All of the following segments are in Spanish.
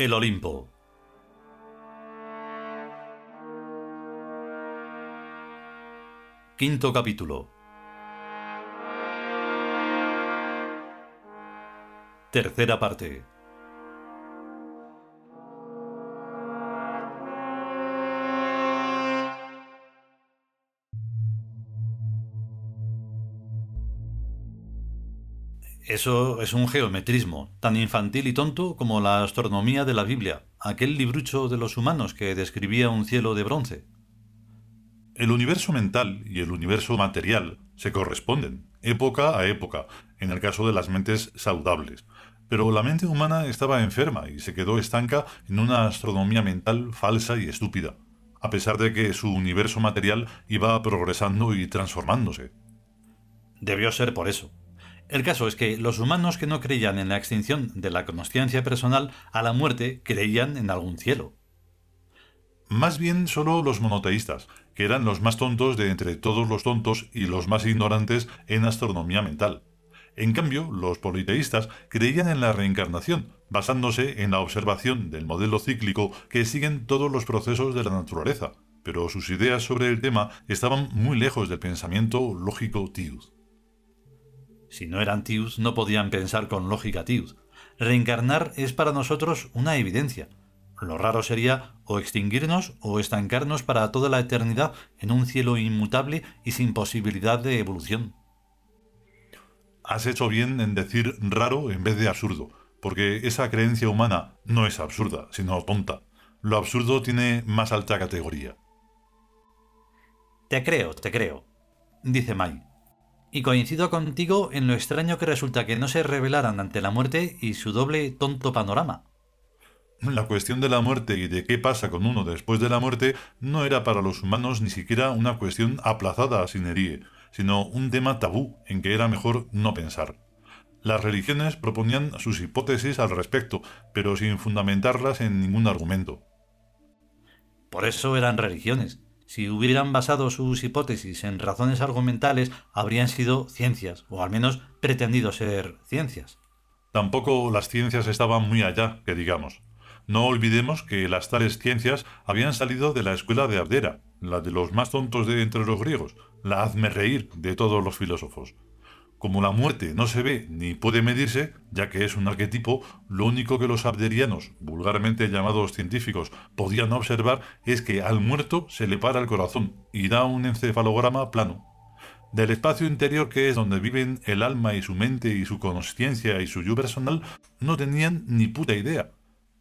El Olimpo. Quinto capítulo. Tercera parte. Eso es un geometrismo, tan infantil y tonto como la astronomía de la Biblia, aquel librucho de los humanos que describía un cielo de bronce. El universo mental y el universo material se corresponden, época a época, en el caso de las mentes saludables. Pero la mente humana estaba enferma y se quedó estanca en una astronomía mental falsa y estúpida, a pesar de que su universo material iba progresando y transformándose. Debió ser por eso. El caso es que los humanos que no creían en la extinción de la conciencia personal a la muerte creían en algún cielo. Más bien solo los monoteístas, que eran los más tontos de entre todos los tontos y los más ignorantes en astronomía mental. En cambio, los politeístas creían en la reencarnación, basándose en la observación del modelo cíclico que siguen todos los procesos de la naturaleza, pero sus ideas sobre el tema estaban muy lejos del pensamiento lógico Tius. Si no eran Tius, no podían pensar con lógica Tius. Reencarnar es para nosotros una evidencia. Lo raro sería o extinguirnos o estancarnos para toda la eternidad en un cielo inmutable y sin posibilidad de evolución. Has hecho bien en decir raro en vez de absurdo, porque esa creencia humana no es absurda, sino tonta. Lo absurdo tiene más alta categoría. Te creo, te creo, dice Mai. Y coincido contigo en lo extraño que resulta que no se revelaran ante la muerte y su doble tonto panorama. La cuestión de la muerte y de qué pasa con uno después de la muerte no era para los humanos ni siquiera una cuestión aplazada a sinerie, sino un tema tabú en que era mejor no pensar. Las religiones proponían sus hipótesis al respecto, pero sin fundamentarlas en ningún argumento. Por eso eran religiones, si hubieran basado sus hipótesis en razones argumentales, habrían sido ciencias, o al menos pretendido ser ciencias. Tampoco las ciencias estaban muy allá, que digamos. No olvidemos que las tales ciencias habían salido de la escuela de Abdera, la de los más tontos de entre los griegos, la hazme reír de todos los filósofos. Como la muerte no se ve ni puede medirse, ya que es un arquetipo, lo único que los abderianos, vulgarmente llamados científicos, podían observar es que al muerto se le para el corazón y da un encefalograma plano. Del espacio interior que es donde viven el alma y su mente y su conciencia y su yo personal, no tenían ni puta idea.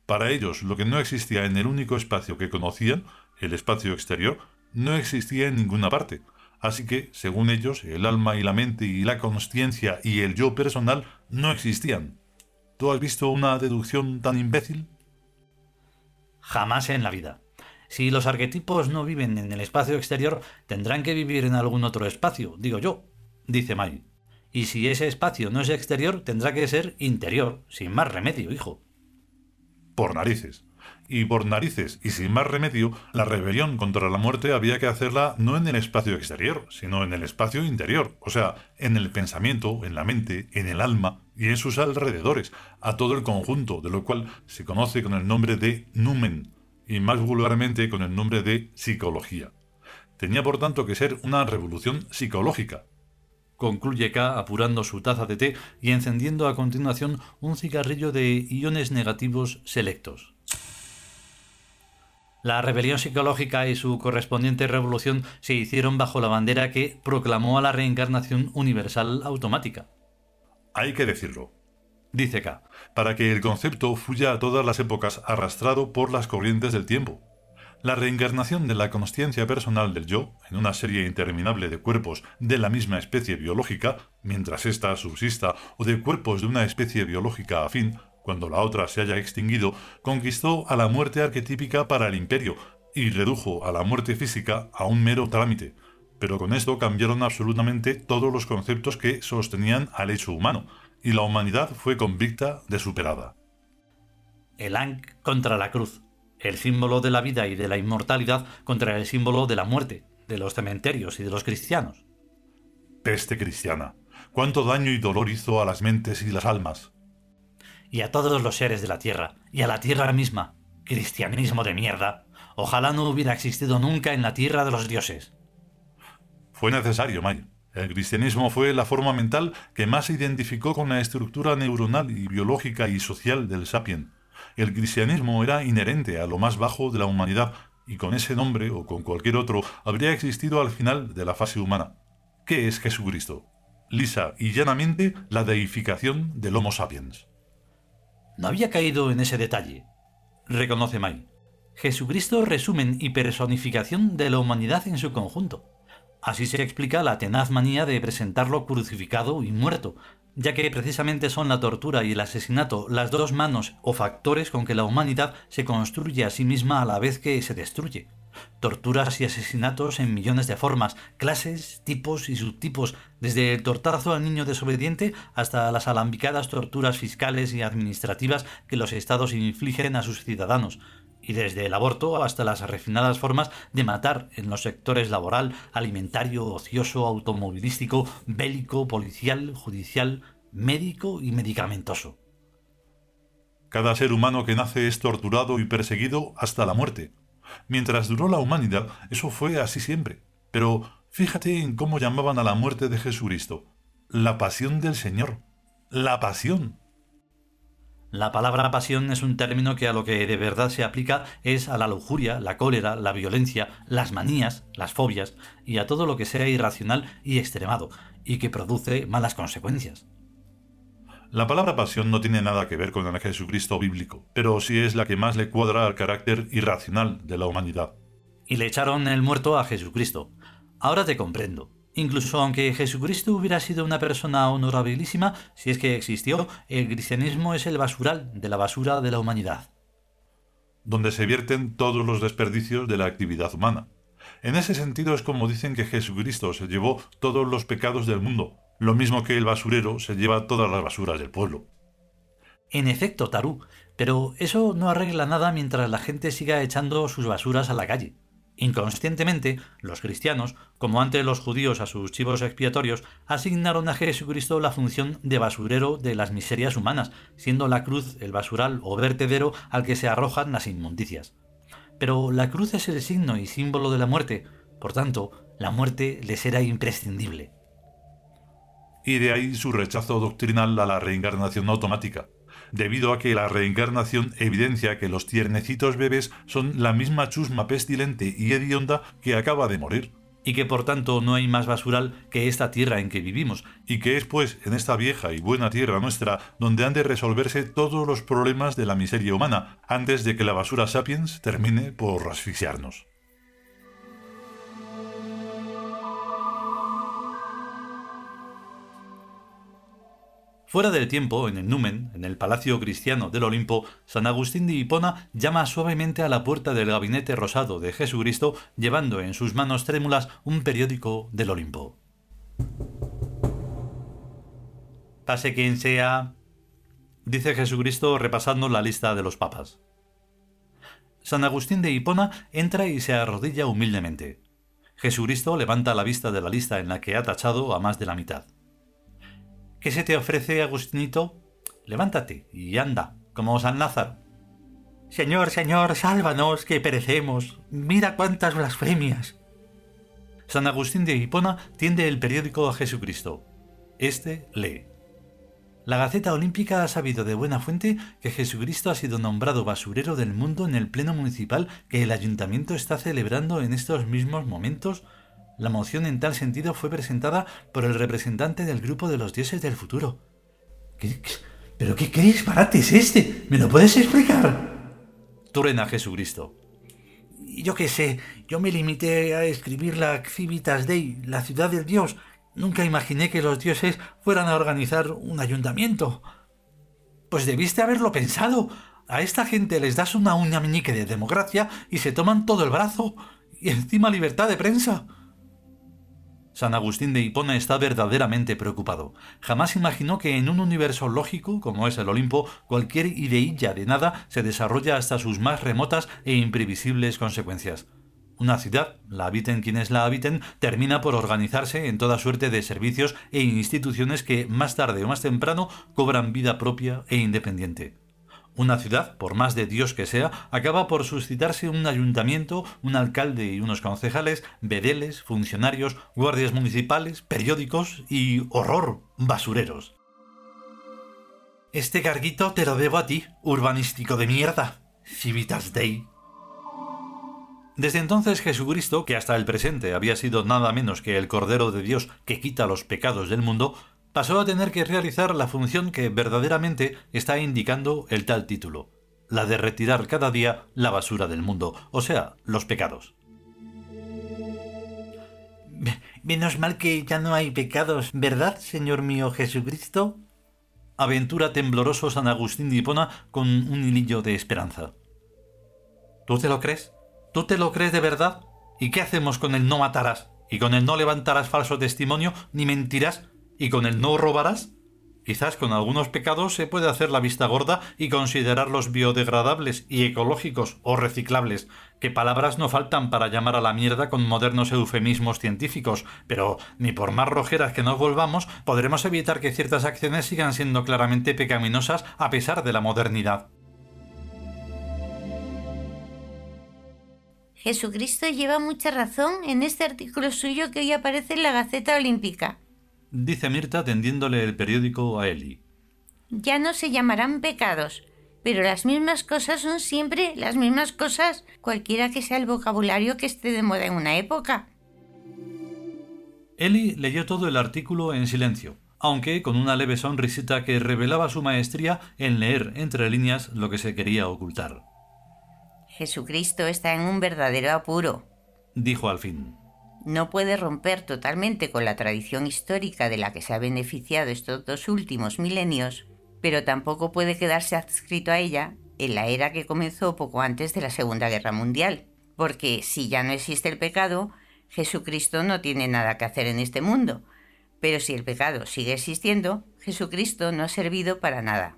Para ellos, lo que no existía en el único espacio que conocían, el espacio exterior, no existía en ninguna parte Así que, según ellos, el alma y la mente y la conciencia y el yo personal no existían. ¿Tú has visto una deducción tan imbécil? Jamás en la vida. Si los arquetipos no viven en el espacio exterior, tendrán que vivir en algún otro espacio, digo yo, dice May. Y si ese espacio no es exterior, tendrá que ser interior, sin más remedio, hijo. Por narices y por narices y sin más remedio, la rebelión contra la muerte había que hacerla no en el espacio exterior, sino en el espacio interior, o sea, en el pensamiento, en la mente, en el alma y en sus alrededores, a todo el conjunto, de lo cual se conoce con el nombre de numen, y más vulgarmente con el nombre de psicología. Tenía por tanto que ser una revolución psicológica, concluye K apurando su taza de té y encendiendo a continuación un cigarrillo de iones negativos selectos. La rebelión psicológica y su correspondiente revolución se hicieron bajo la bandera que proclamó a la reencarnación universal automática. Hay que decirlo. Dice K. Para que el concepto fluya a todas las épocas arrastrado por las corrientes del tiempo. La reencarnación de la conciencia personal del yo, en una serie interminable de cuerpos de la misma especie biológica, mientras ésta subsista, o de cuerpos de una especie biológica afín, cuando la otra se haya extinguido, conquistó a la muerte arquetípica para el imperio y redujo a la muerte física a un mero trámite. Pero con esto cambiaron absolutamente todos los conceptos que sostenían al hecho humano, y la humanidad fue convicta de superada. El Ankh contra la cruz, el símbolo de la vida y de la inmortalidad contra el símbolo de la muerte, de los cementerios y de los cristianos. Peste cristiana. Cuánto daño y dolor hizo a las mentes y las almas y a todos los seres de la tierra, y a la tierra misma. Cristianismo de mierda. Ojalá no hubiera existido nunca en la tierra de los dioses. Fue necesario, May. El cristianismo fue la forma mental que más se identificó con la estructura neuronal y biológica y social del sapien. El cristianismo era inherente a lo más bajo de la humanidad y con ese nombre o con cualquier otro habría existido al final de la fase humana. ¿Qué es Jesucristo? Lisa y llanamente la deificación del Homo sapiens. No había caído en ese detalle, reconoce May. Jesucristo resumen y personificación de la humanidad en su conjunto. Así se explica la tenaz manía de presentarlo crucificado y muerto, ya que precisamente son la tortura y el asesinato las dos manos o factores con que la humanidad se construye a sí misma a la vez que se destruye. Torturas y asesinatos en millones de formas, clases, tipos y subtipos, desde el tortazo al niño desobediente hasta las alambicadas torturas fiscales y administrativas que los estados infligen a sus ciudadanos, y desde el aborto hasta las refinadas formas de matar en los sectores laboral, alimentario, ocioso, automovilístico, bélico, policial, judicial, médico y medicamentoso. Cada ser humano que nace es torturado y perseguido hasta la muerte. Mientras duró la humanidad, eso fue así siempre. Pero fíjate en cómo llamaban a la muerte de Jesucristo. La pasión del Señor. La pasión. La palabra pasión es un término que a lo que de verdad se aplica es a la lujuria, la cólera, la violencia, las manías, las fobias y a todo lo que sea irracional y extremado y que produce malas consecuencias. La palabra pasión no tiene nada que ver con el Jesucristo bíblico, pero sí es la que más le cuadra al carácter irracional de la humanidad. Y le echaron el muerto a Jesucristo. Ahora te comprendo. Incluso aunque Jesucristo hubiera sido una persona honorabilísima, si es que existió, el cristianismo es el basural de la basura de la humanidad. Donde se vierten todos los desperdicios de la actividad humana. En ese sentido es como dicen que Jesucristo se llevó todos los pecados del mundo, lo mismo que el basurero se lleva todas las basuras del pueblo. En efecto, Tarú, pero eso no arregla nada mientras la gente siga echando sus basuras a la calle. Inconscientemente, los cristianos, como antes los judíos a sus chivos expiatorios, asignaron a Jesucristo la función de basurero de las miserias humanas, siendo la cruz el basural o vertedero al que se arrojan las inmundicias. Pero la cruz es el signo y símbolo de la muerte, por tanto, la muerte les era imprescindible. Y de ahí su rechazo doctrinal a la reencarnación automática, debido a que la reencarnación evidencia que los tiernecitos bebés son la misma chusma pestilente y hedionda que acaba de morir. Y que por tanto no hay más basural que esta tierra en que vivimos. Y que es pues en esta vieja y buena tierra nuestra donde han de resolverse todos los problemas de la miseria humana, antes de que la basura sapiens termine por asfixiarnos. Fuera del tiempo, en el Numen, en el palacio cristiano del Olimpo, San Agustín de Hipona llama suavemente a la puerta del gabinete rosado de Jesucristo, llevando en sus manos trémulas un periódico del Olimpo. Pase quien sea, dice Jesucristo repasando la lista de los papas. San Agustín de Hipona entra y se arrodilla humildemente. Jesucristo levanta la vista de la lista en la que ha tachado a más de la mitad. ¿Qué se te ofrece, Agustinito? Levántate y anda, como San Lázaro. Señor, Señor, sálvanos, que perecemos. Mira cuántas blasfemias. San Agustín de Hipona tiende el periódico a Jesucristo. Este lee. La Gaceta Olímpica ha sabido de buena fuente que Jesucristo ha sido nombrado basurero del mundo en el Pleno Municipal que el Ayuntamiento está celebrando en estos mismos momentos la moción en tal sentido fue presentada por el representante del grupo de los dioses del futuro. ¿Qué, pero qué, qué disparate es este? ¿Me lo puedes explicar? Turena Jesucristo. Yo qué sé, yo me limité a escribir la Civitas Dei, la ciudad del dios. Nunca imaginé que los dioses fueran a organizar un ayuntamiento. Pues debiste haberlo pensado. A esta gente les das una uña meñique de democracia y se toman todo el brazo. Y encima libertad de prensa. San Agustín de Hipona está verdaderamente preocupado. Jamás imaginó que en un universo lógico, como es el Olimpo, cualquier ideilla de nada se desarrolla hasta sus más remotas e imprevisibles consecuencias. Una ciudad, la habiten quienes la habiten, termina por organizarse en toda suerte de servicios e instituciones que más tarde o más temprano cobran vida propia e independiente. Una ciudad, por más de Dios que sea, acaba por suscitarse un ayuntamiento, un alcalde y unos concejales, vedeles, funcionarios, guardias municipales, periódicos y horror, basureros. Este carguito te lo debo a ti, urbanístico de mierda. Civitas Dei. Desde entonces Jesucristo, que hasta el presente había sido nada menos que el Cordero de Dios que quita los pecados del mundo, pasó a tener que realizar la función que verdaderamente está indicando el tal título, la de retirar cada día la basura del mundo, o sea, los pecados. Menos mal que ya no hay pecados, ¿verdad, Señor mío Jesucristo? Aventura tembloroso San Agustín de Hipona con un hilillo de esperanza. ¿Tú te lo crees? ¿Tú te lo crees de verdad? ¿Y qué hacemos con el no matarás? ¿Y con el no levantarás falso testimonio ni mentirás? ¿Y con el no robarás? Quizás con algunos pecados se puede hacer la vista gorda y considerarlos biodegradables y ecológicos o reciclables, que palabras no faltan para llamar a la mierda con modernos eufemismos científicos, pero ni por más rojeras que nos volvamos podremos evitar que ciertas acciones sigan siendo claramente pecaminosas a pesar de la modernidad. Jesucristo lleva mucha razón en este artículo suyo que hoy aparece en la Gaceta Olímpica dice Mirta tendiéndole el periódico a Eli. Ya no se llamarán pecados, pero las mismas cosas son siempre las mismas cosas, cualquiera que sea el vocabulario que esté de moda en una época. Eli leyó todo el artículo en silencio, aunque con una leve sonrisita que revelaba su maestría en leer entre líneas lo que se quería ocultar. Jesucristo está en un verdadero apuro, dijo al fin no puede romper totalmente con la tradición histórica de la que se ha beneficiado estos dos últimos milenios, pero tampoco puede quedarse adscrito a ella en la era que comenzó poco antes de la Segunda Guerra Mundial, porque si ya no existe el pecado, Jesucristo no tiene nada que hacer en este mundo, pero si el pecado sigue existiendo, Jesucristo no ha servido para nada.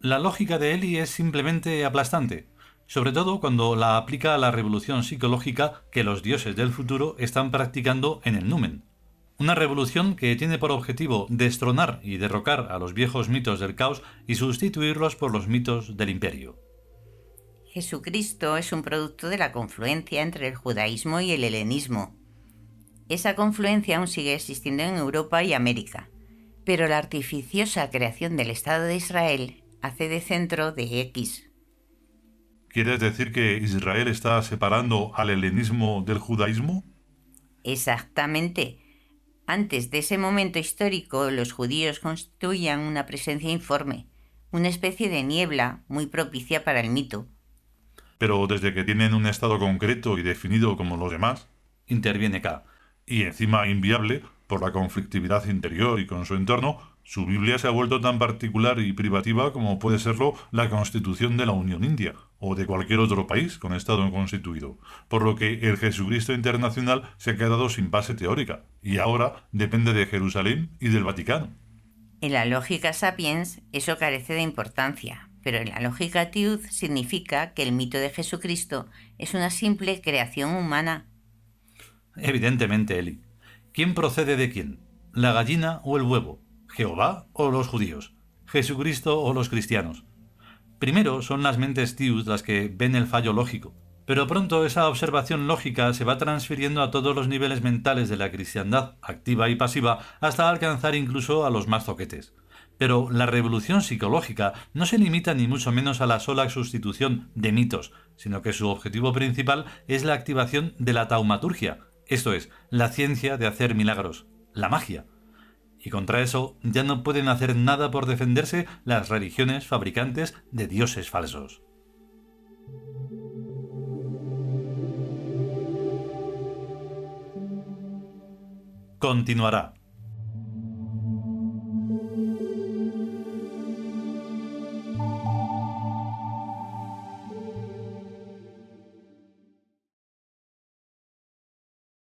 La lógica de Eli es simplemente aplastante sobre todo cuando la aplica a la revolución psicológica que los dioses del futuro están practicando en el numen. Una revolución que tiene por objetivo destronar y derrocar a los viejos mitos del caos y sustituirlos por los mitos del imperio. Jesucristo es un producto de la confluencia entre el judaísmo y el helenismo. Esa confluencia aún sigue existiendo en Europa y América, pero la artificiosa creación del Estado de Israel hace de centro de X, ¿Quieres decir que Israel está separando al helenismo del judaísmo? Exactamente. Antes de ese momento histórico, los judíos constituían una presencia informe, una especie de niebla muy propicia para el mito. Pero desde que tienen un estado concreto y definido como los demás, interviene K. Y encima inviable por la conflictividad interior y con su entorno, su Biblia se ha vuelto tan particular y privativa como puede serlo la Constitución de la Unión India o de cualquier otro país con Estado constituido, por lo que el Jesucristo internacional se ha quedado sin base teórica y ahora depende de Jerusalén y del Vaticano. En la lógica sapiens eso carece de importancia, pero en la lógica Tiud significa que el mito de Jesucristo es una simple creación humana. Evidentemente, Eli. ¿Quién procede de quién? ¿La gallina o el huevo? ¿Jehová o los judíos? ¿Jesucristo o los cristianos? Primero son las mentes tius las que ven el fallo lógico, pero pronto esa observación lógica se va transfiriendo a todos los niveles mentales de la cristiandad, activa y pasiva, hasta alcanzar incluso a los más zoquetes. Pero la revolución psicológica no se limita ni mucho menos a la sola sustitución de mitos, sino que su objetivo principal es la activación de la taumaturgia, esto es, la ciencia de hacer milagros, la magia y contra eso ya no pueden hacer nada por defenderse las religiones fabricantes de dioses falsos. Continuará.